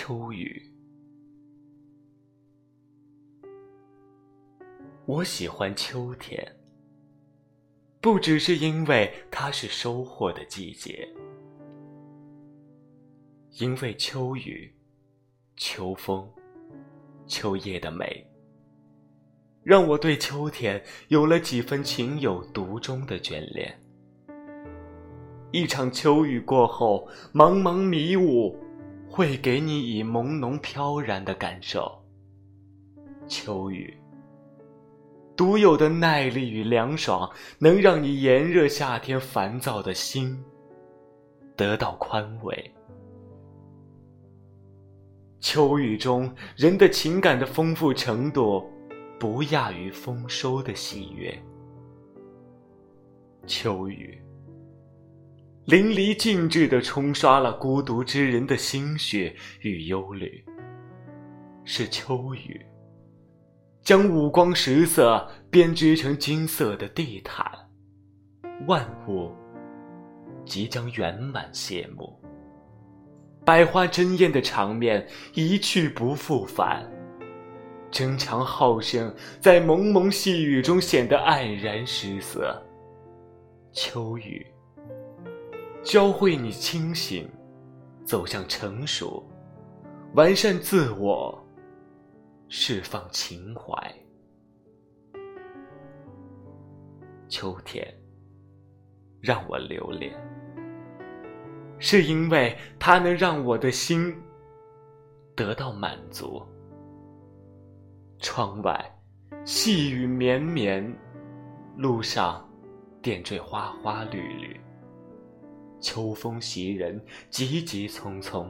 秋雨，我喜欢秋天，不只是因为它是收获的季节，因为秋雨、秋风、秋叶的美，让我对秋天有了几分情有独钟的眷恋。一场秋雨过后，茫茫迷雾。会给你以朦胧飘然的感受。秋雨，独有的耐力与凉爽，能让你炎热夏天烦躁的心得到宽慰。秋雨中人的情感的丰富程度，不亚于丰收的喜悦。秋雨。淋漓尽致地冲刷了孤独之人的心血与忧虑，是秋雨，将五光十色编织成金色的地毯，万物即将圆满谢幕，百花争艳的场面一去不复返，争强好胜在蒙蒙细雨中显得黯然失色，秋雨。教会你清醒，走向成熟，完善自我，释放情怀。秋天，让我留恋，是因为它能让我的心得到满足。窗外，细雨绵绵，路上，点缀花花绿绿。秋风袭人，急急匆匆，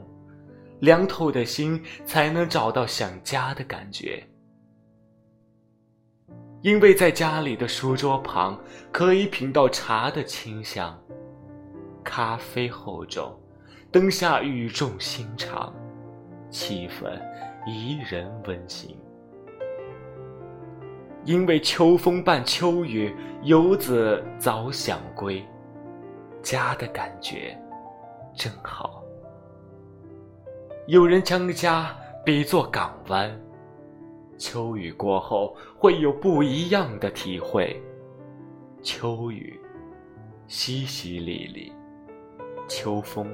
凉透的心才能找到想家的感觉。因为在家里的书桌旁，可以品到茶的清香，咖啡厚重，灯下语重心长，气氛宜人温馨。因为秋风伴秋雨，游子早想归。家的感觉真好。有人将家比作港湾，秋雨过后会有不一样的体会。秋雨淅淅沥沥，秋风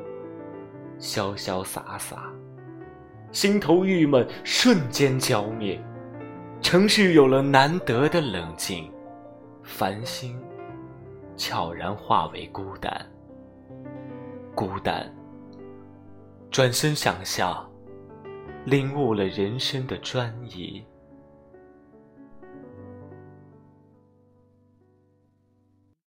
潇潇洒洒，心头郁闷瞬间浇灭，城市有了难得的冷静，繁星。悄然化为孤单，孤单。转身想象，领悟了人生的专一。